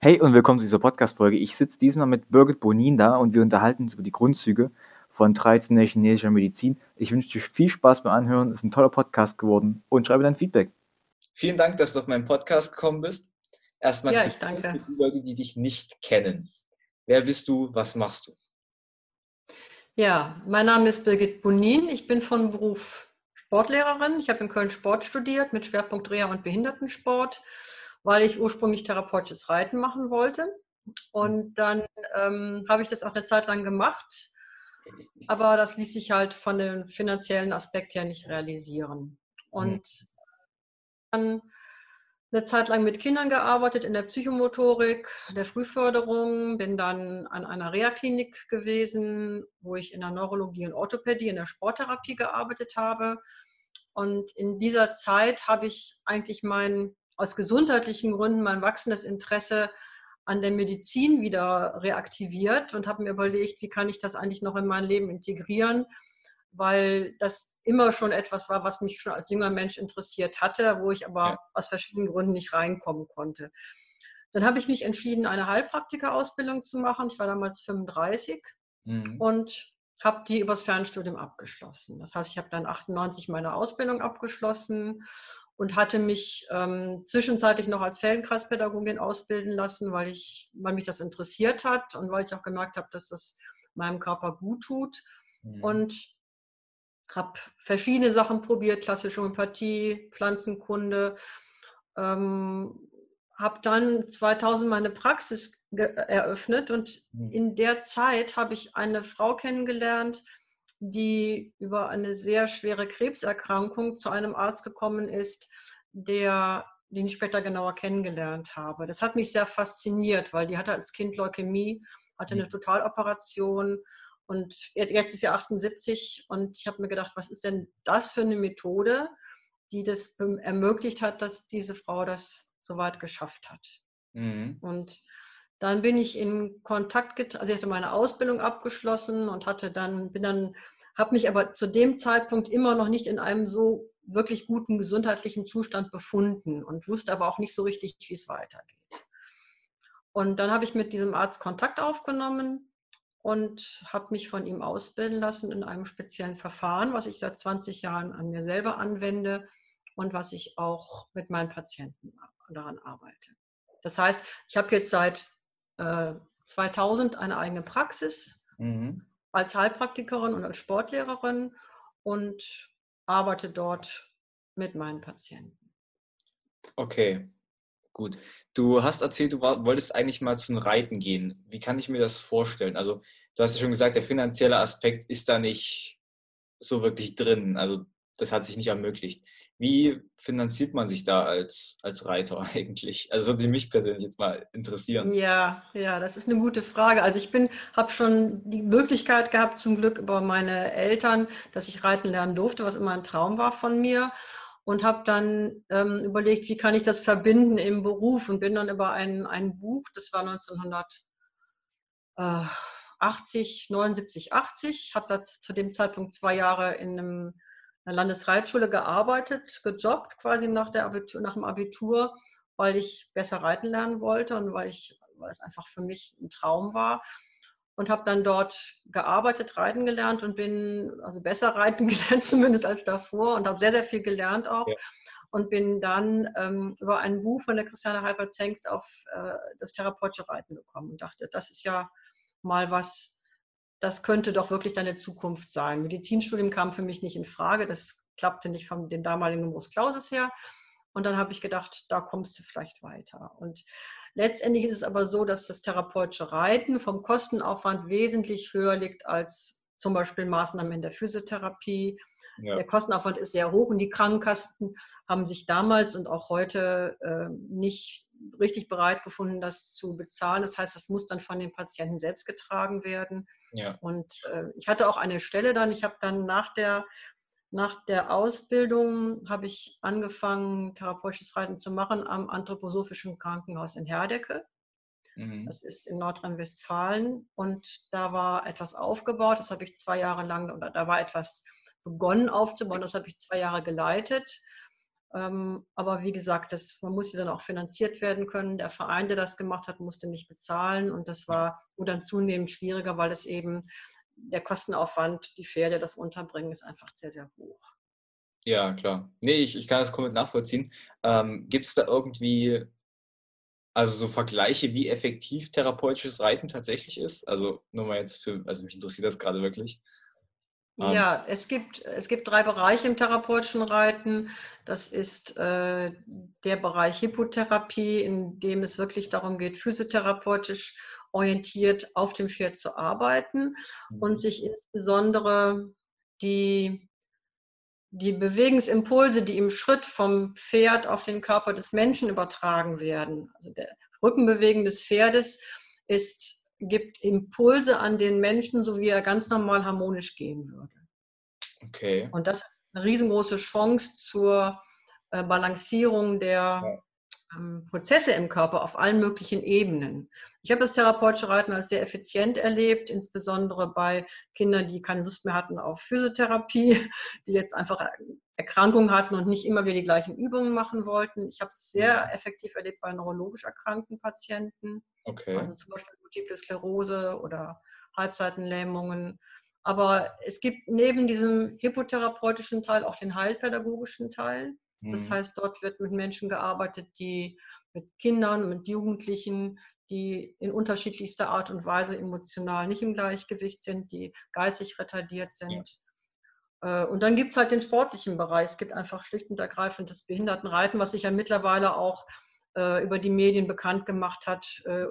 Hey und willkommen zu dieser Podcast-Folge. Ich sitze diesmal mit Birgit Bonin da und wir unterhalten uns über die Grundzüge von traditioneller chinesischer Medizin. Ich wünsche dir viel Spaß beim Anhören. Es ist ein toller Podcast geworden und schreibe dein Feedback. Vielen Dank, dass du auf meinen Podcast gekommen bist. Erstmal Ja, zu ich danke. für die Leute, die dich nicht kennen. Wer bist du? Was machst du? Ja, mein Name ist Birgit Bonin. Ich bin von Beruf Sportlehrerin. Ich habe in Köln Sport studiert mit Schwerpunkt Reha und Behindertensport, weil ich ursprünglich therapeutisches Reiten machen wollte. Und dann ähm, habe ich das auch eine Zeit lang gemacht, aber das ließ sich halt von dem finanziellen Aspekt her nicht realisieren. Und dann eine Zeit lang mit Kindern gearbeitet in der Psychomotorik, der Frühförderung, bin dann an einer Reha-Klinik gewesen, wo ich in der Neurologie und Orthopädie, in der Sporttherapie gearbeitet habe. Und in dieser Zeit habe ich eigentlich mein, aus gesundheitlichen Gründen mein wachsendes Interesse an der Medizin wieder reaktiviert und habe mir überlegt, wie kann ich das eigentlich noch in mein Leben integrieren, weil das immer schon etwas war, was mich schon als junger Mensch interessiert hatte, wo ich aber Ja. aus verschiedenen Gründen nicht reinkommen konnte. Dann habe ich mich entschieden, eine Heilpraktikerausbildung zu machen. Ich war damals 35 Mhm. und habe die übers Fernstudium abgeschlossen. Das heißt, ich habe dann 98 meine Ausbildung abgeschlossen und hatte mich ähm, zwischenzeitlich noch als Feldenkreispädagogin ausbilden lassen, weil, ich, weil mich das interessiert hat und weil ich auch gemerkt habe, dass das meinem Körper gut tut. Mhm. Und habe verschiedene Sachen probiert, klassische Homöopathie, Pflanzenkunde. Ähm, habe dann 2000 meine Praxis eröffnet und Mhm. in der Zeit habe ich eine Frau kennengelernt, die über eine sehr schwere Krebserkrankung zu einem Arzt gekommen ist, der, den ich später genauer kennengelernt habe. Das hat mich sehr fasziniert, weil die hatte als Kind Leukämie, hatte eine Mhm. Totaloperation und jetzt ist sie 78 und ich habe mir gedacht, was ist denn das für eine Methode, die das ermöglicht hat, dass diese Frau das so weit geschafft hat. Mhm. Und dann bin ich in Kontakt, get also ich hatte meine Ausbildung abgeschlossen und hatte dann, bin dann, habe mich aber zu dem Zeitpunkt immer noch nicht in einem so wirklich guten gesundheitlichen Zustand befunden und wusste aber auch nicht so richtig, wie es weitergeht. Und dann habe ich mit diesem Arzt Kontakt aufgenommen und habe mich von ihm ausbilden lassen in einem speziellen Verfahren, was ich seit 20 Jahren an mir selber anwende und was ich auch mit meinen Patienten daran arbeite. Das heißt, ich habe jetzt seit äh, 2000 eine eigene Praxis Mhm. als Heilpraktikerin und als Sportlehrerin und arbeite dort mit meinen Patienten. Okay, gut. Du hast erzählt, du war, wolltest eigentlich mal zum Reiten gehen. Wie kann ich mir das vorstellen? Also, du hast ja schon gesagt, der finanzielle Aspekt ist da nicht so wirklich drin. Also, das hat sich nicht ermöglicht. Wie finanziert man sich da als, als Reiter eigentlich? Also, würde mich persönlich jetzt mal interessieren. Ja, ja, das ist eine gute Frage. Also ich bin, habe schon die Möglichkeit gehabt, zum Glück über meine Eltern, dass ich reiten lernen durfte, was immer ein Traum war von mir. Und habe dann ähm, überlegt, wie kann ich das verbinden im Beruf und bin dann über ein, ein Buch, das war 1980, 79, 80, habe zu dem Zeitpunkt zwei Jahre in einem, einer Landesreitschule gearbeitet, gejobbt quasi nach, der Abitur, nach dem Abitur weil ich besser reiten lernen wollte und weil, ich, weil es einfach für mich ein Traum war. Und habe dann dort gearbeitet, reiten gelernt und bin, also besser reiten gelernt zumindest als davor und habe sehr, sehr viel gelernt auch. Ja. Und bin dann ähm, über ein Buch von der Christiane Halbert-Zengst auf äh, das therapeutische Reiten gekommen und dachte, das ist ja mal was, das könnte doch wirklich deine Zukunft sein. Medizinstudium kam für mich nicht in Frage, das klappte nicht von dem damaligen Numerus Clausus her. Und dann habe ich gedacht, da kommst du vielleicht weiter. Und letztendlich ist es aber so, dass das therapeutische Reiten vom Kostenaufwand wesentlich höher liegt als zum Beispiel Maßnahmen in der Physiotherapie. Ja. Der Kostenaufwand ist sehr hoch und die Krankenkassen haben sich damals und auch heute äh, nicht richtig bereit gefunden, das zu bezahlen. Das heißt, das muss dann von den Patienten selbst getragen werden. Ja. Und äh, ich hatte auch eine Stelle dann, ich habe dann nach der nach der Ausbildung habe ich angefangen, therapeutisches Reiten zu machen am Anthroposophischen Krankenhaus in Herdecke. Mhm. Das ist in Nordrhein-Westfalen. Und da war etwas aufgebaut. Das habe ich zwei Jahre lang, oder da war etwas begonnen aufzubauen. Das habe ich zwei Jahre geleitet. Ähm, aber wie gesagt, das, man musste dann auch finanziert werden können. Der Verein, der das gemacht hat, musste mich bezahlen und das war dann zunehmend schwieriger, weil es eben der Kostenaufwand, die Pferde, das Unterbringen ist einfach sehr, sehr hoch. Ja, klar. Nee, ich, ich kann das komplett nachvollziehen. Ähm, Gibt es da irgendwie, also so Vergleiche, wie effektiv therapeutisches Reiten tatsächlich ist? Also nur mal jetzt für, also mich interessiert das gerade wirklich. Ähm. Ja, es gibt, es gibt drei Bereiche im therapeutischen Reiten. Das ist äh, der Bereich Hippotherapie, in dem es wirklich darum geht, physiotherapeutisch orientiert auf dem Pferd zu arbeiten mhm. und sich insbesondere die, die Bewegungsimpulse, die im Schritt vom Pferd auf den Körper des Menschen übertragen werden. Also der Rückenbewegen des Pferdes ist gibt Impulse an den Menschen, so wie er ganz normal harmonisch gehen würde. Okay. Und das ist eine riesengroße Chance zur äh, Balancierung der ja. ähm, Prozesse im Körper auf allen möglichen Ebenen. Ich habe das therapeutische Reiten als sehr effizient erlebt, insbesondere bei Kindern, die keine Lust mehr hatten auf Physiotherapie, die jetzt einfach Erkrankungen hatten und nicht immer wieder die gleichen Übungen machen wollten. Ich habe es sehr mhm. effektiv erlebt bei neurologisch erkrankten Patienten. Okay. Also zum Beispiel Multiple Sklerose oder Halbseitenlähmungen. Aber es gibt neben diesem hypotherapeutischen Teil auch den heilpädagogischen Teil. Das mhm. heißt, dort wird mit Menschen gearbeitet, die mit Kindern, mit Jugendlichen, die in unterschiedlichster Art und Weise emotional nicht im Gleichgewicht sind, die geistig retardiert sind. Äh, und dann gibt es halt den sportlichen Bereich. Es gibt einfach schlicht und ergreifend das Behindertenreiten, was sich ja mittlerweile auch über die Medien bekannt gemacht hat. Äh,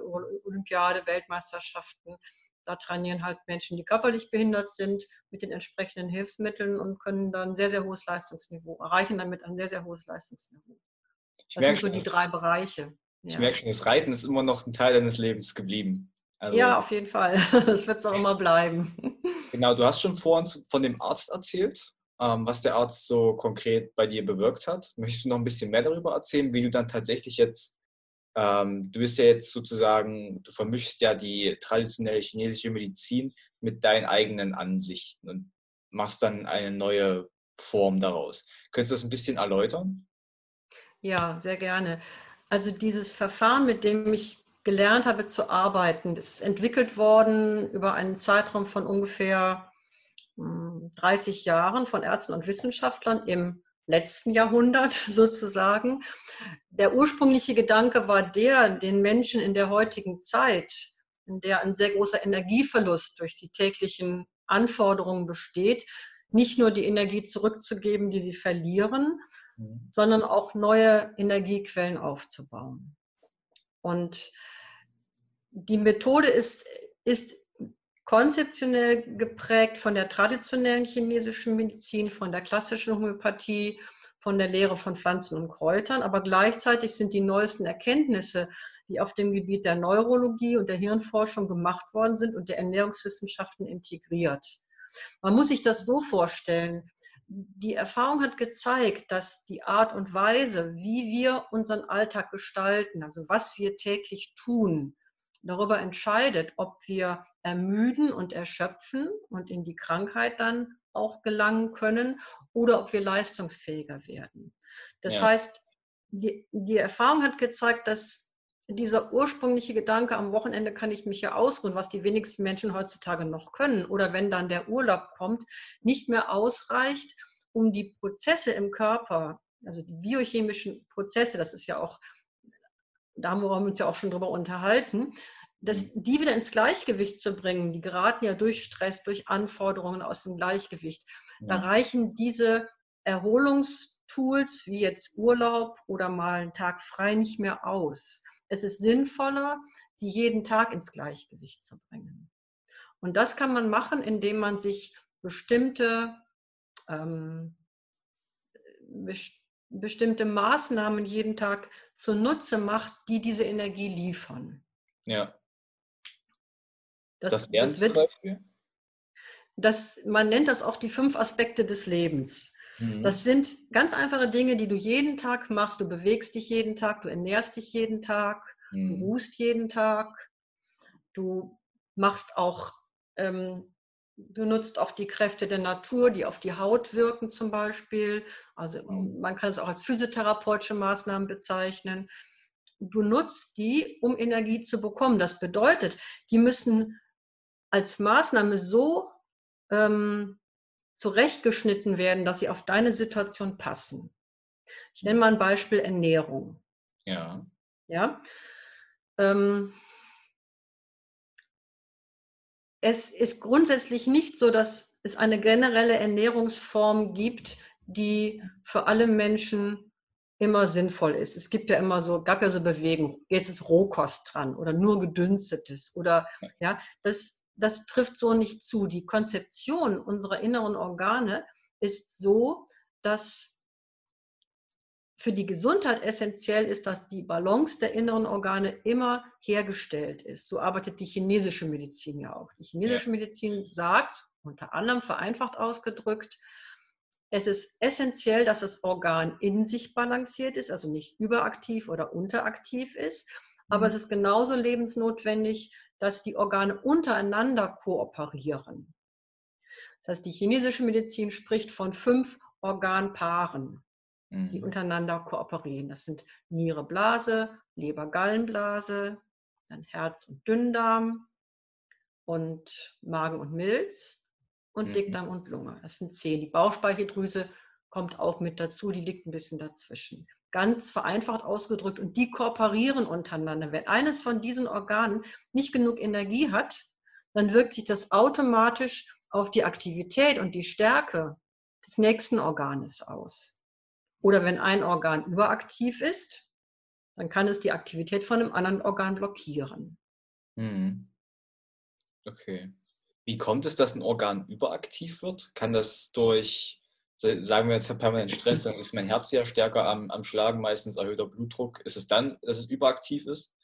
Olympiade, Weltmeisterschaften. Da trainieren halt Menschen, die körperlich behindert sind, mit den entsprechenden Hilfsmitteln und können dann ein sehr, sehr hohes Leistungsniveau, erreichen damit ein sehr, sehr hohes Leistungsniveau. Das sind so die drei Bereiche. Ich ja. merke schon, das Reiten ist immer noch ein Teil deines Lebens geblieben. Also, ja, auf jeden Fall. Das wird es auch immer bleiben. Genau, du hast schon vorhin von dem Arzt erzählt, was der Arzt so konkret bei dir bewirkt hat. Möchtest du noch ein bisschen mehr darüber erzählen, wie du dann tatsächlich jetzt, ähm, du bist ja jetzt sozusagen, du vermischst ja die traditionelle chinesische Medizin mit deinen eigenen Ansichten und machst dann eine neue Form daraus. Könntest du das ein bisschen erläutern? Ja, sehr gerne. Also dieses Verfahren, mit dem ich gelernt habe zu arbeiten. Ist entwickelt worden über einen Zeitraum von ungefähr 30 hm, Jahren von Ärzten und Wissenschaftlern im letzten Jahrhundert sozusagen. Der ursprüngliche Gedanke war der, den Menschen in der heutigen Zeit, in der ein sehr großer Energieverlust durch die täglichen Anforderungen besteht, nicht nur die Energie zurückzugeben, die sie verlieren, mhm. sondern auch neue Energiequellen aufzubauen. Und die Methode ist, ist konzeptionell geprägt von der traditionellen chinesischen Medizin, von der klassischen Homöopathie, von der Lehre von Pflanzen und Kräutern, aber gleichzeitig sind die neuesten Erkenntnisse, die auf dem Gebiet der Neurologie und der Hirnforschung gemacht worden sind und der Ernährungswissenschaften integriert. Man muss sich das so vorstellen. Die Erfahrung hat gezeigt, dass die Art und Weise, wie wir unseren Alltag gestalten, also was wir täglich tun, darüber entscheidet, ob wir ermüden und erschöpfen und in die Krankheit dann auch gelangen können oder ob wir leistungsfähiger werden. Das ja. heißt, die, die Erfahrung hat gezeigt, dass dieser ursprüngliche Gedanke, am Wochenende kann ich mich ja ausruhen, was die wenigsten Menschen heutzutage noch können, oder wenn dann der Urlaub kommt, nicht mehr ausreicht, um die Prozesse im Körper, also die biochemischen Prozesse, das ist ja auch da haben wir uns ja auch schon drüber unterhalten, dass mhm. die wieder ins Gleichgewicht zu bringen, die geraten ja durch Stress, durch Anforderungen aus dem Gleichgewicht. Da reichen diese Erholungstools wie jetzt Urlaub oder mal einen Tag frei nicht mehr aus. Es ist sinnvoller, die jeden Tag ins Gleichgewicht zu bringen. Und das kann man machen, indem man sich bestimmte ähm, bestimmte Maßnahmen jeden Tag zunutze macht, die diese Energie liefern. Ja. Das, das, das wird, das, man nennt das auch die fünf Aspekte des Lebens. Mhm. Das sind ganz einfache Dinge, die du jeden Tag machst. Du bewegst dich jeden Tag, du ernährst dich jeden Tag, mhm. du ruhst jeden Tag, du machst auch ähm, du nutzt auch die Kräfte der Natur, die auf die Haut wirken zum Beispiel. Also Mhm. man kann es auch als physiotherapeutische Maßnahmen bezeichnen. Du nutzt die, um Energie zu bekommen. Das bedeutet, die müssen als Maßnahme so ähm, zurechtgeschnitten werden, dass sie auf deine Situation passen. Ich nenne mal ein Beispiel Ernährung. Ja. Ja. Ähm, es ist grundsätzlich nicht so, dass es eine generelle Ernährungsform gibt, die für alle Menschen immer sinnvoll ist. Es gibt ja immer so, gab ja so Bewegungen, jetzt ist Rohkost dran oder nur gedünstetes oder ja, das, das trifft so nicht zu. Die Konzeption unserer inneren Organe ist so, dass für die Gesundheit essentiell ist, dass die Balance der inneren Organe immer hergestellt ist. So arbeitet die chinesische Medizin ja auch. Die chinesische Medizin sagt, unter anderem vereinfacht ausgedrückt, es ist essentiell, dass das Organ in sich balanciert ist, also nicht überaktiv oder unteraktiv ist. Aber Mhm. es ist genauso lebensnotwendig, dass die Organe untereinander kooperieren. Das heißt, die chinesische Medizin spricht von fünf Organpaaren die Mhm. untereinander kooperieren. Das sind Niere, Blase, Leber, Gallenblase, dann Herz und Dünndarm und Magen und Milz und Mhm. Dickdarm und Lunge. Das sind zehn. Die Bauchspeicheldrüse kommt auch mit dazu, die liegt ein bisschen dazwischen. Ganz vereinfacht ausgedrückt und die kooperieren untereinander. Wenn eines von diesen Organen nicht genug Energie hat, dann wirkt sich das automatisch auf die Aktivität und die Stärke des nächsten Organes aus. Oder wenn ein Organ überaktiv ist, dann kann es die Aktivität von einem anderen Organ blockieren. Mhm. Okay. Wie kommt es, dass ein Organ überaktiv wird? Kann das durch, sa- sagen wir jetzt permanent Stress, dann ist mein Herz ja stärker am, am Schlagen, meistens erhöhter Blutdruck. Ist es dann, dass es überaktiv ist?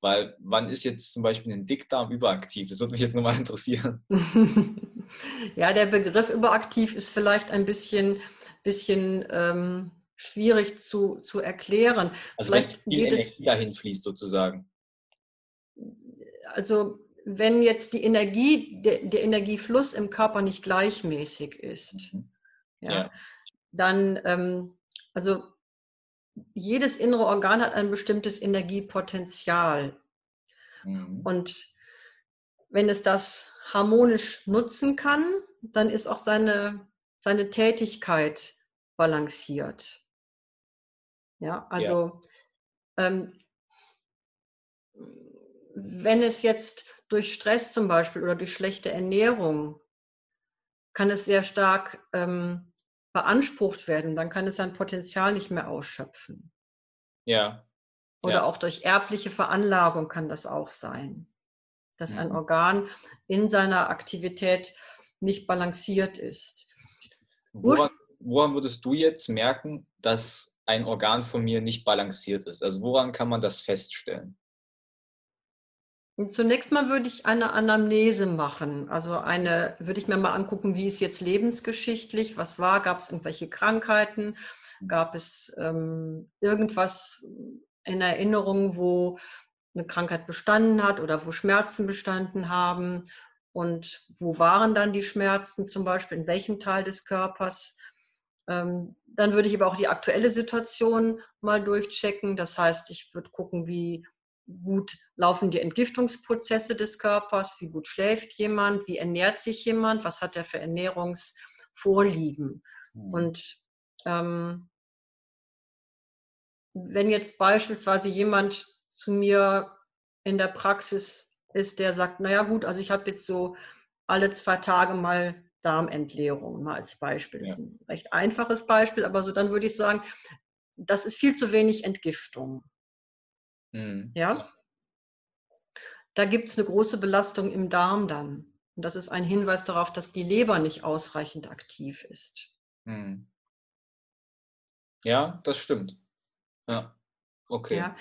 Weil wann ist jetzt zum Beispiel ein Dickdarm überaktiv? Das würde mich jetzt nochmal interessieren. ja, der Begriff überaktiv ist vielleicht ein bisschen, bisschen ähm, schwierig zu, zu erklären. Also wenn Vielleicht viel geht es, Energie dahin fließt sozusagen. also wenn jetzt die Energie, der, der Energiefluss im Körper nicht gleichmäßig ist, Mhm. ja, Ja. dann, ähm, also jedes innere Organ hat ein bestimmtes Energiepotenzial. Mhm. Und wenn es das harmonisch nutzen kann, dann ist auch seine, seine Tätigkeit balanciert. Ja, also Ähm, wenn es jetzt durch Stress zum Beispiel oder durch schlechte Ernährung kann es sehr stark ähm, beansprucht werden, dann kann es sein Potenzial nicht mehr ausschöpfen. Ja. Oder Ja. auch durch erbliche Veranlagung kann das auch sein, dass ein Mhm. Organ in seiner Aktivität nicht balanciert ist. Woran, woran würdest du jetzt merken, dass ein Organ von mir nicht balanciert ist? Also woran kann man das feststellen? Zunächst mal würde ich eine Anamnese machen. Also eine, würde ich mir mal angucken, wie ist jetzt lebensgeschichtlich, was war, gab es irgendwelche Krankheiten, gab es ähm, irgendwas in Erinnerung, wo eine Krankheit bestanden hat oder wo Schmerzen bestanden haben und wo waren dann die Schmerzen zum Beispiel, in welchem Teil des Körpers. Ähm, dann würde ich aber auch die aktuelle Situation mal durchchecken. Das heißt, ich würde gucken, wie gut laufen die Entgiftungsprozesse des Körpers, wie gut schläft jemand, wie ernährt sich jemand, was hat er für Ernährungsvorlieben. Mhm. Und ähm, wenn jetzt beispielsweise jemand zu mir in der Praxis ist, der sagt, naja gut, also ich habe jetzt so alle zwei Tage mal Darmentleerung, mal als Beispiel. Das ist ein recht einfaches Beispiel, aber so dann würde ich sagen, das ist viel zu wenig Entgiftung. Mhm. Ja? Da gibt es eine große Belastung im Darm dann. Und das ist ein Hinweis darauf, dass die Leber nicht ausreichend aktiv ist. Mhm. Ja, das stimmt. Ja, okay. Ja?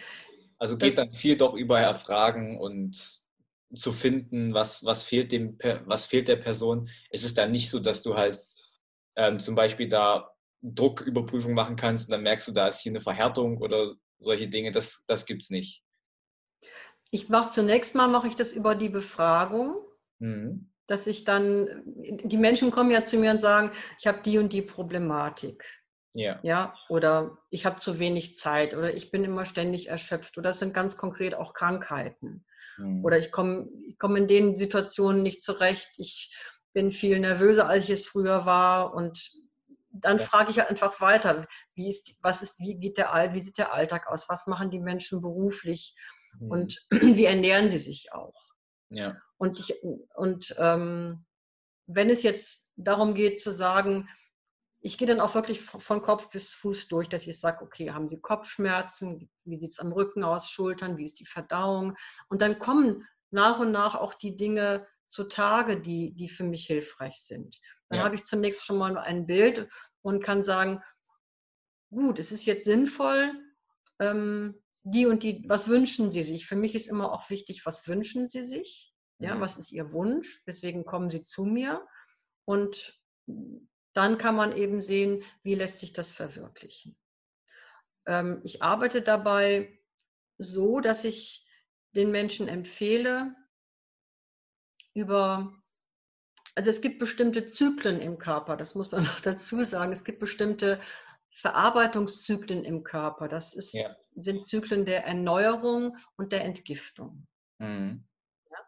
Also geht dann viel doch über Erfragen und zu finden, was, was, fehlt dem, was fehlt der Person. Es ist dann nicht so, dass du halt ähm, zum Beispiel da Drucküberprüfung machen kannst und dann merkst du, da ist hier eine Verhärtung oder solche Dinge. Das, das gibt es nicht. Ich mache zunächst mal mache ich das über die Befragung. Mhm. dass ich dann, die Menschen kommen ja zu mir und sagen, ich habe die und die Problematik. Ja. Ja, oder ich habe zu wenig Zeit oder ich bin immer ständig erschöpft oder das sind ganz konkret auch Krankheiten. Mhm. Oder ich komme ich komm in den Situationen nicht zurecht, ich bin viel nervöser, als ich es früher war und dann Ja. frage ich einfach weiter, wie ist, was ist, wie geht der wie sieht der Alltag aus, was machen die Menschen beruflich Mhm. und wie ernähren sie sich auch? ja. Und, ich, und ähm, wenn es jetzt darum geht zu sagen, ich gehe dann auch wirklich von Kopf bis Fuß durch, dass ich sage, okay, haben Sie Kopfschmerzen? Wie sieht es am Rücken aus, Schultern? Wie ist die Verdauung? Und dann kommen nach und nach auch die Dinge zutage, die, die für mich hilfreich sind. Dann Ja. habe ich zunächst schon mal ein Bild und kann sagen, gut, es ist jetzt sinnvoll, ähm, die und die, was wünschen Sie sich? Für mich ist immer auch wichtig, was wünschen Sie sich? Ja, Mhm. was ist Ihr Wunsch? Weswegen kommen Sie zu mir? Und dann kann man eben sehen, wie lässt sich das verwirklichen. Ähm, ich arbeite dabei so, dass ich den Menschen empfehle, über, also es gibt bestimmte Zyklen im Körper, das muss man noch dazu sagen. Es gibt bestimmte Verarbeitungszyklen im Körper. Das ist, Ja. sind Zyklen der Erneuerung und der Entgiftung. Mhm.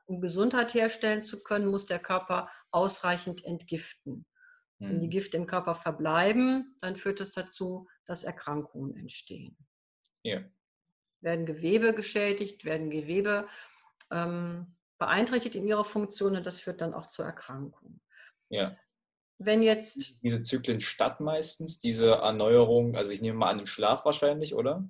Um Gesundheit herstellen zu können, muss der Körper ausreichend entgiften. Wenn die Mhm. Gifte im Körper verbleiben, dann führt es dazu, dass Erkrankungen entstehen. Ja. Werden Gewebe geschädigt, werden Gewebe ähm, beeinträchtigt in ihrer Funktion und das führt dann auch zur Erkrankung. ja. Wenn jetzt, Diese Zyklen statt meistens, diese Erneuerung, also ich nehme mal an, im Schlaf wahrscheinlich, oder?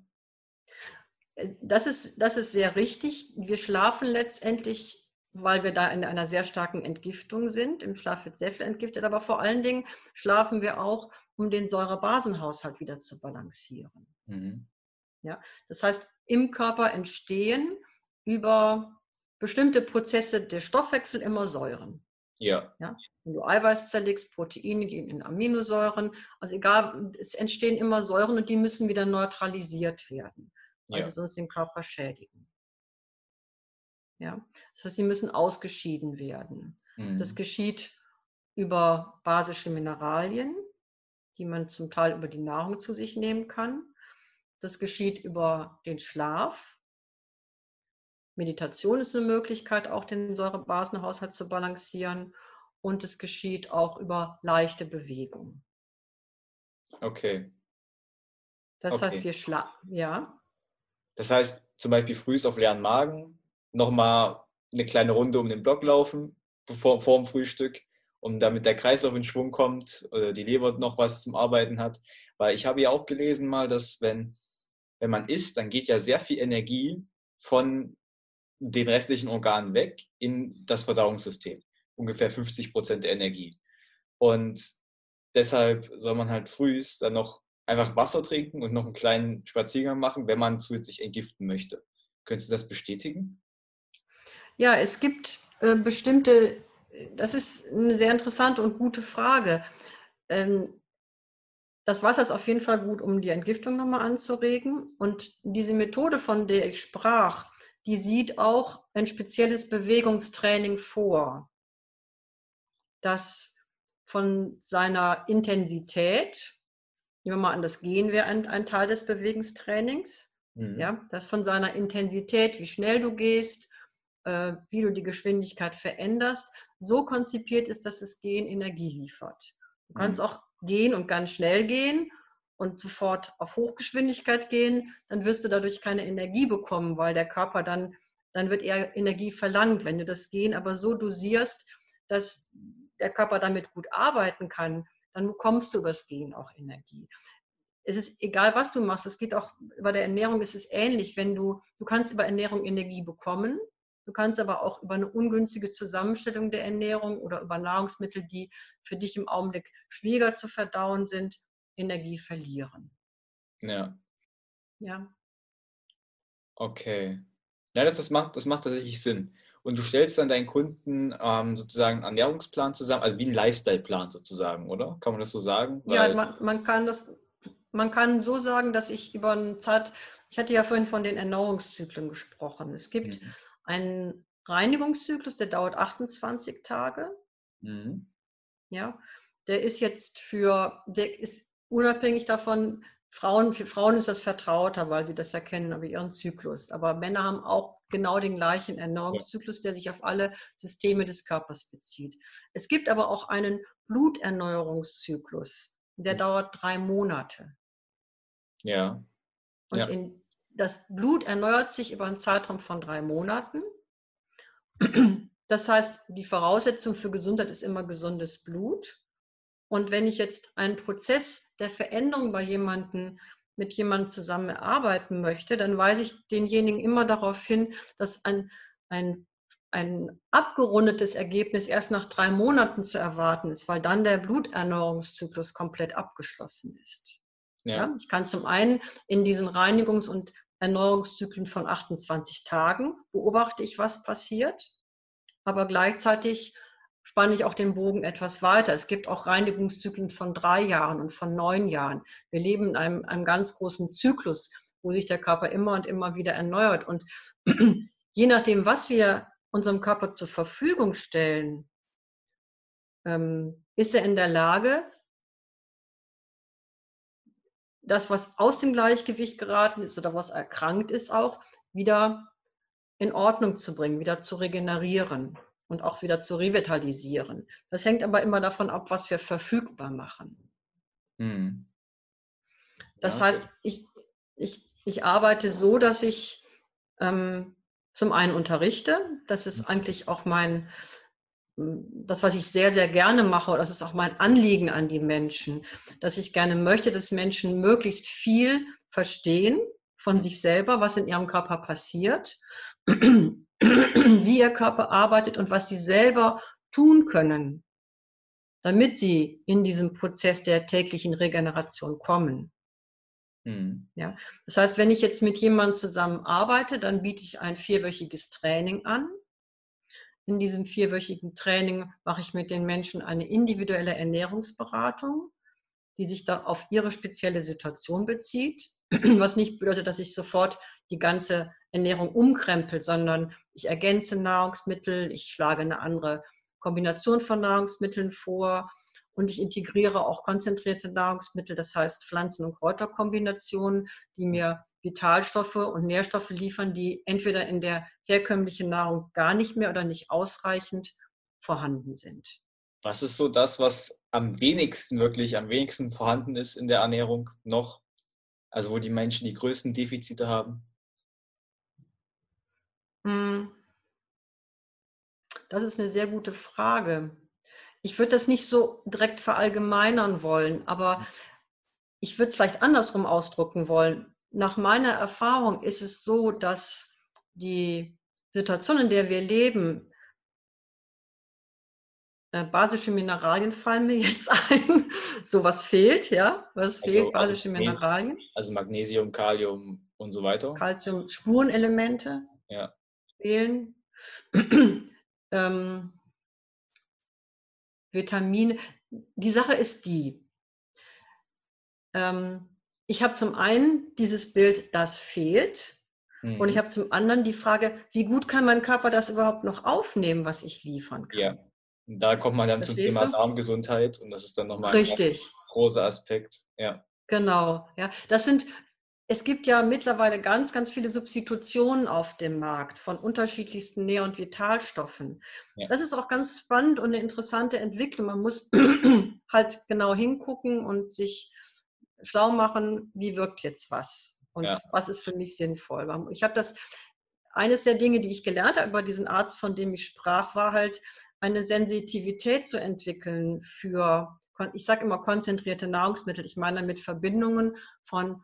äh, das ist, das ist sehr richtig, wir schlafen letztendlich, weil wir da in einer sehr starken Entgiftung sind. Im Schlaf wird sehr viel entgiftet, aber vor allen Dingen schlafen wir auch, um den Säurebasenhaushalt wieder zu balancieren. Mhm. Das heißt, im Körper entstehen über bestimmte Prozesse der Stoffwechsel immer Säuren. Ja. Wenn du Eiweiß zerlegst, Proteine gehen in Aminosäuren. Also egal, es entstehen immer Säuren und die müssen wieder neutralisiert werden, weil Ja. sie sonst den Körper schädigen. Ja? Das heißt, sie müssen ausgeschieden werden. Das Mhm. geschieht über basische Mineralien, die man zum Teil über die Nahrung zu sich nehmen kann. Das geschieht über den Schlaf. Meditation ist eine Möglichkeit, auch den Säurebasenhaushalt zu balancieren. Und es geschieht auch über leichte Bewegung. Okay. Das Okay. heißt, wir schlafen, ja. Das heißt, zum Beispiel frühs auf leeren Magen nochmal eine kleine Runde um den Block laufen, bevor, vor dem Frühstück, um damit der Kreislauf in Schwung kommt oder die Leber noch was zum Arbeiten hat. Weil ich habe ja auch gelesen mal, dass wenn, wenn man isst, dann geht ja sehr viel Energie von den restlichen Organen weg in das Verdauungssystem. Ungefähr 50 Prozent der Energie. Und deshalb soll man halt frühs dann noch einfach Wasser trinken und noch einen kleinen Spaziergang machen, wenn man zusätzlich entgiften möchte. Könntest du das bestätigen? Ja, es gibt äh, bestimmte, das ist eine sehr interessante und gute Frage. Ähm, das Wasser ist auf jeden Fall gut, um die Entgiftung nochmal anzuregen. Und diese Methode, von der ich sprach, die sieht auch ein spezielles Bewegungstraining vor, das von seiner Intensität, nehmen wir mal an, das Gehen wäre ein, ein Teil des Bewegungstrainings, Mhm. ja, das von seiner Intensität, wie schnell du gehst, wie du die Geschwindigkeit veränderst, so konzipiert ist, dass das Gehen Energie liefert. Du kannst Mhm. auch gehen und ganz schnell gehen und sofort auf Hochgeschwindigkeit gehen, dann wirst du dadurch keine Energie bekommen, weil der Körper dann, dann wird eher Energie verlangt. Wenn du das Gehen aber so dosierst, dass der Körper damit gut arbeiten kann, dann bekommst du übers Gehen auch Energie es ist egal, was du machst. Es geht auch bei der Ernährung ist es ähnlich. Wenn du, du kannst über Ernährung Energie bekommen, du kannst aber auch über eine ungünstige Zusammenstellung der Ernährung oder über Nahrungsmittel, die für dich im Augenblick schwieriger zu verdauen sind, Energie verlieren. Ja, Ja, okay. Ja, das, das, macht, das macht tatsächlich Sinn. Und du stellst dann deinen Kunden ähm, sozusagen einen Ernährungsplan zusammen, also wie einen Lifestyle-Plan sozusagen, oder? Kann man das so sagen? ja Weil- man, man kann das, man kann so sagen, dass ich über eine Zeit, ich hatte ja vorhin von den Ernährungszyklen gesprochen. Es gibt Mhm. Einen Reinigungszyklus, der dauert 28 Tage. Mhm. Ja, der ist jetzt für, der ist unabhängig davon, Frauen, für Frauen ist das vertrauter, weil sie das erkennen über ihren Zyklus. Aber Männer haben auch genau den gleichen Erneuerungszyklus, der sich auf alle Systeme des Körpers bezieht. Es gibt aber auch einen Bluterneuerungszyklus, der dauert drei Monate. Ja. Und ja. In, das Blut erneuert sich über einen Zeitraum von drei Monaten. Das heißt, die Voraussetzung für Gesundheit ist immer gesundes Blut. Und wenn ich jetzt einen Prozess der Veränderung bei jemandem mit jemandem zusammen arbeiten möchte, dann weise ich denjenigen immer darauf hin, dass ein, ein, ein abgerundetes Ergebnis erst nach drei Monaten zu erwarten ist, weil dann der Bluterneuerungszyklus komplett abgeschlossen ist. Ja. ja. ich kann zum einen in diesen Reinigungs- und Erneuerungszyklen von 28 Tagen beobachte ich, was passiert, aber gleichzeitig spanne ich auch den Bogen etwas weiter. Es gibt auch Reinigungszyklen von drei Jahren und von neun Jahren. Wir leben in einem, einem ganz großen Zyklus, wo sich der Körper immer und immer wieder erneuert. Und je nachdem, was wir unserem Körper zur Verfügung stellen, ähm, ist er in der Lage, das, was aus dem Gleichgewicht geraten ist oder was erkrankt ist, auch wieder in Ordnung zu bringen, wieder zu regenerieren und auch wieder zu revitalisieren. Das hängt aber immer davon ab, was wir verfügbar machen. Mhm. Das ja, heißt, ich, ich, ich arbeite so, dass ich ähm, zum einen unterrichte. Das ist mhm. eigentlich auch mein, das, was ich sehr, sehr gerne mache, das ist auch mein Anliegen an die Menschen, dass ich gerne möchte, dass Menschen möglichst viel verstehen von sich selber, was in ihrem Körper passiert wie ihr Körper arbeitet und was sie selber tun können, damit sie in diesem Prozess der täglichen Regeneration kommen. Mhm. Ja, das heißt, wenn ich jetzt mit jemandem zusammen arbeite, dann biete ich ein vierwöchiges Training an. In diesem vierwöchigen Training mache ich mit den Menschen eine individuelle Ernährungsberatung, die sich da auf ihre spezielle Situation bezieht, was nicht bedeutet, dass ich sofort die ganze Ernährung umkrempelt, sondern ich ergänze Nahrungsmittel, ich schlage eine andere Kombination von Nahrungsmitteln vor und ich integriere auch konzentrierte Nahrungsmittel, das heißt Pflanzen- und Kräuterkombinationen, die mir Vitalstoffe und Nährstoffe liefern, die entweder in der herkömmlichen Nahrung gar nicht mehr oder nicht ausreichend vorhanden sind. Was ist so das, was am wenigsten wirklich, am wenigsten vorhanden ist in der Ernährung noch? Also wo die Menschen die größten Defizite haben? Hm. Das ist eine sehr gute Frage. Ich würde das nicht so direkt verallgemeinern wollen, aber ich würde es vielleicht andersrum ausdrücken wollen. Nach meiner Erfahrung ist es so, dass die Situation, in der wir leben, äh, basische Mineralien fallen mir jetzt ein. so was fehlt, ja? Was also, fehlt? Also basische also Mineralien. Also Magnesium, Kalium und so weiter. Calcium, Spurenelemente. Ja wählen. ähm, Vitamine. Die Sache ist die, ähm, ich habe zum einen dieses Bild, das fehlt. Mhm. Und ich mhm. habe zum anderen die Frage, wie gut kann mein Körper das überhaupt noch aufnehmen, was ich liefern kann? Ja, da kommt man dann Verstehst zum Thema du? Darmgesundheit und das ist dann nochmal ein großer Aspekt. Ja. Genau, ja. Das sind es gibt ja mittlerweile ganz, ganz viele Substitutionen auf dem Markt von unterschiedlichsten Nähr- und Vitalstoffen. Ja. Das ist auch ganz spannend und eine interessante Entwicklung. Man muss halt genau hingucken und sich schlau machen, wie wirkt jetzt was und ja. was ist für mich sinnvoll. Ich habe das, eines der Dinge, die ich gelernt habe über diesen Arzt, von dem ich sprach, war halt eine Sensitivität zu entwickeln für, ich sage immer konzentrierte Nahrungsmittel. Ich meine damit Verbindungen von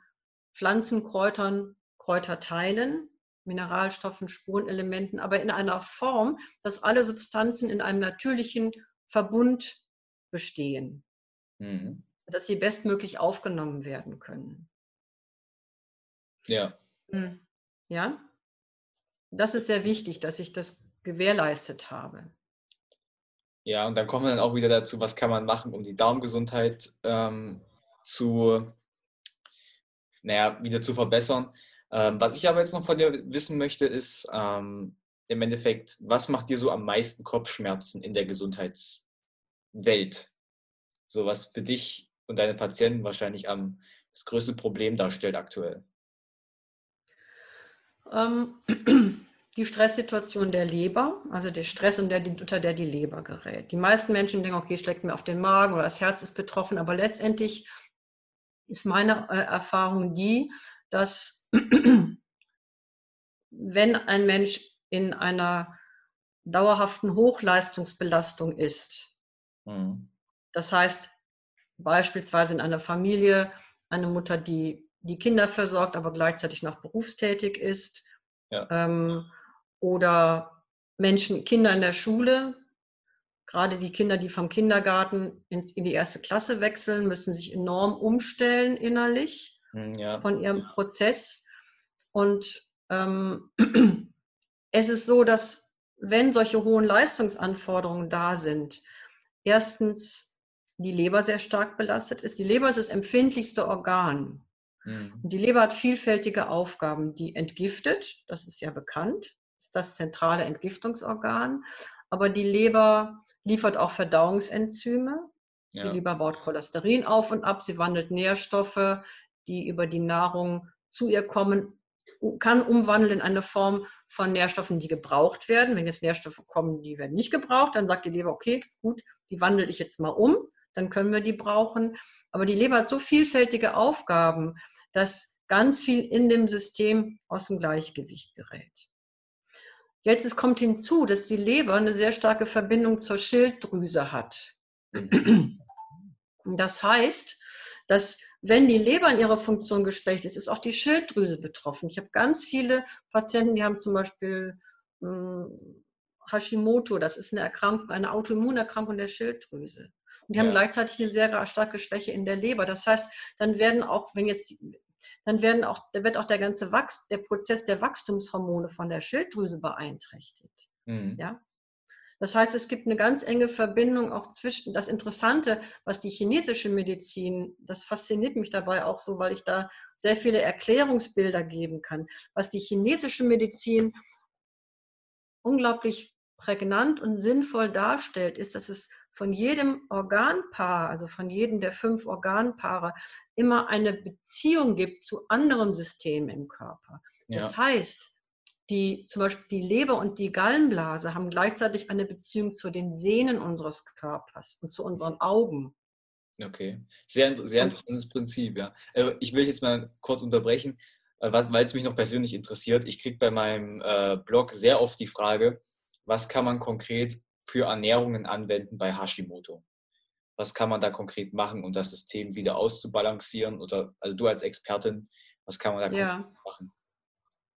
Pflanzenkräutern, Kräuterteilen, Mineralstoffen, Spurenelementen, aber in einer Form, dass alle Substanzen in einem natürlichen Verbund bestehen, mhm. dass sie bestmöglich aufgenommen werden können. Ja. Hm. Ja, das ist sehr wichtig, dass ich das gewährleistet habe. Ja, und dann kommen wir dann auch wieder dazu, was kann man machen, um die Darmgesundheit ähm, zu naja, wieder zu verbessern. Ähm, was ich aber jetzt noch von dir wissen möchte, ist ähm, im Endeffekt, was macht dir so am meisten Kopfschmerzen in der Gesundheits-, Welt? So was für dich und deine Patienten wahrscheinlich am das größte Problem darstellt aktuell? Ähm, die Stresssituation der Leber, also der Stress, unter der die Leber gerät. Die meisten Menschen denken, okay, schlägt mir auf den Magen oder das Herz ist betroffen, aber letztendlich ist meine äh, Erfahrung die, dass wenn ein Mensch in einer dauerhaften Hochleistungsbelastung ist, mhm. das heißt beispielsweise in einer Familie eine Mutter, die die Kinder versorgt, aber gleichzeitig noch berufstätig ist, ja. ähm, oder Menschen, Kinder in der Schule, gerade die Kinder, die vom Kindergarten in, in die erste Klasse wechseln, müssen sich enorm umstellen innerlich hm, ja. von ihrem Prozess. Und ähm, es ist so, dass wenn solche hohen Leistungsanforderungen da sind, erstens die Leber sehr stark belastet ist. Die Leber ist das empfindlichste Organ. Mhm. Die Leber hat vielfältige Aufgaben. Die entgiftet, das ist ja bekannt, ist das zentrale Entgiftungsorgan. Aber die Leber liefert auch Verdauungsenzyme. Ja. Die Leber baut Cholesterin auf und ab. Sie wandelt Nährstoffe, die über die Nahrung zu ihr kommen, kann umwandeln in eine Form von Nährstoffen, die gebraucht werden. Wenn jetzt Nährstoffe kommen, die werden nicht gebraucht, dann sagt die Leber, okay, gut, die wandle ich jetzt mal um, dann können wir die brauchen. Aber die Leber hat so vielfältige Aufgaben, dass ganz viel in dem System aus dem Gleichgewicht gerät. Jetzt es kommt hinzu, dass die Leber eine sehr starke Verbindung zur Schilddrüse hat. Das heißt, dass wenn die Leber in ihrer Funktion geschwächt ist, ist auch die Schilddrüse betroffen. Ich habe ganz viele Patienten, die haben zum Beispiel hm, Hashimoto, das ist eine Erkrankung, eine Autoimmunerkrankung der Schilddrüse. Und die ja. haben gleichzeitig eine sehr starke Schwäche in der Leber. Das heißt, dann werden auch, wenn jetzt dann werden auch, da wird auch der ganze Wachs, der Prozess der Wachstumshormone von der Schilddrüse beeinträchtigt. Mhm. Ja? Das heißt, es gibt eine ganz enge Verbindung auch zwischen, das Interessante, was die chinesische Medizin, das fasziniert mich dabei auch so, weil ich da sehr viele Erklärungsbilder geben kann, was die chinesische Medizin unglaublich prägnant und sinnvoll darstellt, ist, dass es von jedem Organpaar, also von jedem der fünf Organpaare, immer eine Beziehung gibt zu anderen Systemen im Körper. Ja. Das heißt, die, zum Beispiel die Leber und die Gallenblase haben gleichzeitig eine Beziehung zu den Sehnen unseres Körpers und zu unseren Augen. Okay, sehr, sehr interessantes Prinzip, ja. Also ich will jetzt mal kurz unterbrechen, äh, weil es mich noch persönlich interessiert. Ich kriege bei meinem äh, Blog sehr oft die Frage, was kann man konkret für Ernährungen anwenden bei Hashimoto? Was kann man da konkret machen, um das System wieder auszubalancieren? Oder also du als Expertin, was kann man da ja. konkret machen?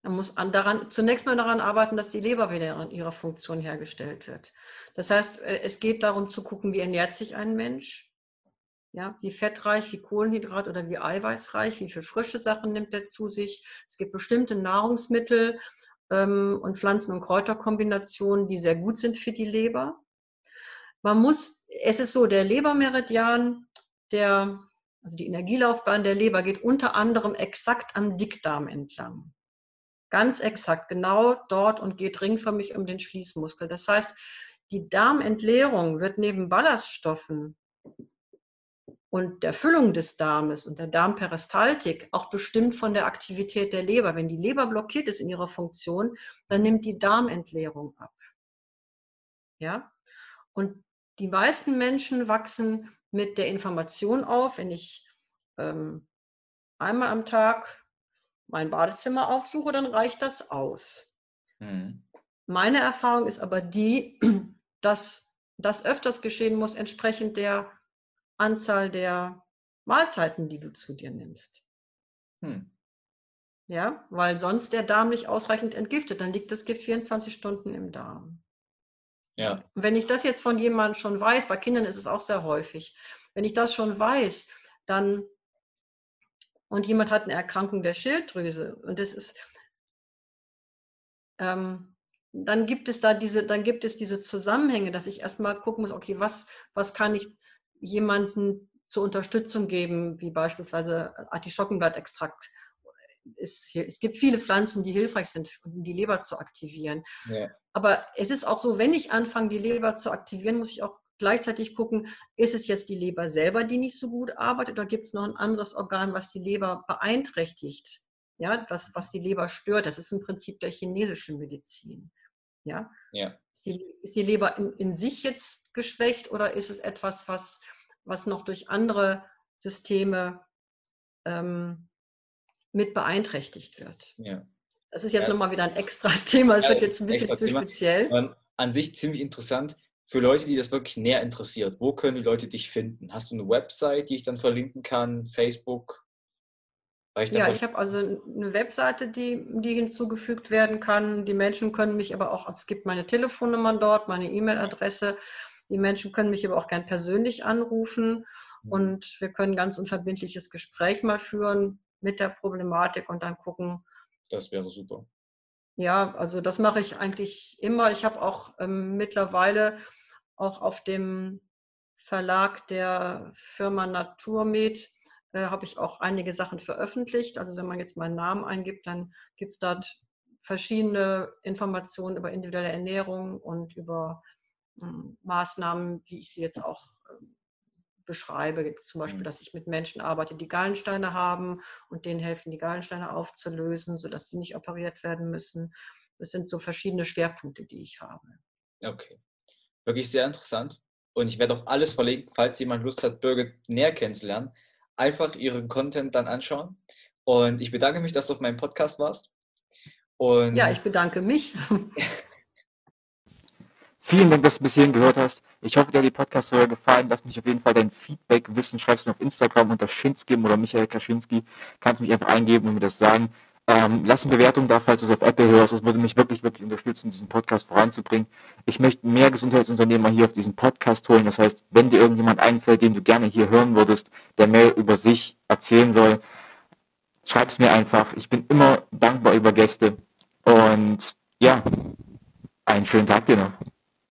Man muss an, daran, zunächst mal daran arbeiten, dass die Leber wieder in ihrer Funktion hergestellt wird. Das heißt, äh, es geht darum zu gucken, wie ernährt sich ein Mensch. Ja, wie fettreich, wie Kohlenhydrat oder wie eiweißreich, wie viel frische Sachen nimmt er zu sich. Es gibt bestimmte Nahrungsmittel, ähm, und Pflanzen- und Kräuterkombinationen, die sehr gut sind für die Leber. Man muss, es ist so, der Lebermeridian, der, also die Energielaufbahn der Leber geht unter anderem exakt am Dickdarm entlang. Ganz exakt, genau dort und geht ringförmig um den Schließmuskel. Das heißt, die Darmentleerung wird neben Ballaststoffen und der Füllung des Darmes und der Darmperistaltik auch bestimmt von der Aktivität der Leber. Wenn die Leber blockiert ist in ihrer Funktion, dann nimmt die Darmentleerung ab. Ja? Und die meisten Menschen wachsen mit der Information auf, wenn ich ähm, einmal am Tag mein Badezimmer aufsuche, dann reicht das aus. Mhm. Meine Erfahrung ist aber die, dass das öfters geschehen muss, entsprechend der Anzahl der Mahlzeiten, die du zu dir nimmst. Hm. Ja, weil sonst der Darm nicht ausreichend entgiftet. Dann liegt das Gift 24 Stunden im Darm. Ja. Wenn ich das jetzt von jemandem schon weiß, bei Kindern ist es auch sehr häufig, wenn ich das schon weiß, dann und jemand hat eine Erkrankung der Schilddrüse und das ist, ähm, dann gibt es da diese, dann gibt es diese Zusammenhänge, dass ich erstmal gucken muss, okay, was, was kann ich jemanden zur Unterstützung geben, wie beispielsweise Artischockenblattextrakt. Es, es gibt viele Pflanzen, die hilfreich sind, um die Leber zu aktivieren. Ja. Aber es ist auch so, wenn ich anfange, die Leber zu aktivieren, muss ich auch gleichzeitig gucken, ist es jetzt die Leber selber, die nicht so gut arbeitet, oder gibt es noch ein anderes Organ, was die Leber beeinträchtigt? Ja, was, was die Leber stört. Das ist im Prinzip der chinesische Medizin. Ja. ja. Ist, die, ist die Leber in, in sich jetzt geschwächt oder ist es etwas, was, was noch durch andere Systeme ähm, mit beeinträchtigt wird? Ja. Das ist jetzt ja. nochmal wieder ein extra Thema. Es ja, wird jetzt ein bisschen zu Thema. speziell. An sich ziemlich interessant für Leute, die das wirklich näher interessiert. Wo können die Leute dich finden? Hast du eine Website, die ich dann verlinken kann? Facebook? Ja, ich habe also eine Webseite, die, die hinzugefügt werden kann. Die Menschen können mich aber auch, also es gibt meine Telefonnummern dort, meine E-Mail-Adresse. Die Menschen können mich aber auch gern persönlich anrufen mhm. und wir können ganz unverbindliches Gespräch mal führen mit der Problematik und dann gucken. Das wäre super. Ja, also das mache ich eigentlich immer. Ich habe auch ähm, mittlerweile auch auf dem Verlag der Firma Naturmed äh, habe ich auch einige Sachen veröffentlicht. Also wenn man jetzt meinen Namen eingibt, dann gibt es dort verschiedene Informationen über individuelle Ernährung und über ähm, Maßnahmen, wie ich sie jetzt auch ähm, beschreibe. Jetzt zum Beispiel, mhm. dass ich mit Menschen arbeite, die Gallensteine haben und denen helfen, die Gallensteine aufzulösen, sodass sie nicht operiert werden müssen. Das sind so verschiedene Schwerpunkte, die ich habe. Okay. Wirklich sehr interessant. Und ich werde auch alles verlinken, falls jemand Lust hat, Birgit näher kennenzulernen einfach ihren Content dann anschauen. Und ich bedanke mich, dass du auf meinem Podcast warst. Und ja, ich bedanke mich. Vielen Dank, dass du bis hierhin gehört hast. Ich hoffe, dir hat die Podcast-Folge gefallen. Lass mich auf jeden Fall dein Feedback wissen. Schreibst mir auf Instagram unter Schinskim oder Michael Kaczynski. Kannst mich einfach eingeben und mir das sagen. Ähm, lass eine Bewertung da, falls du es auf Apple hörst. Das würde mich wirklich, wirklich unterstützen, diesen Podcast voranzubringen. Ich möchte mehr Gesundheitsunternehmer hier auf diesen Podcast holen. Das heißt, wenn dir irgendjemand einfällt, den du gerne hier hören würdest, der mehr über sich erzählen soll, schreib es mir einfach. Ich bin immer dankbar über Gäste. Und ja, einen schönen Tag dir noch.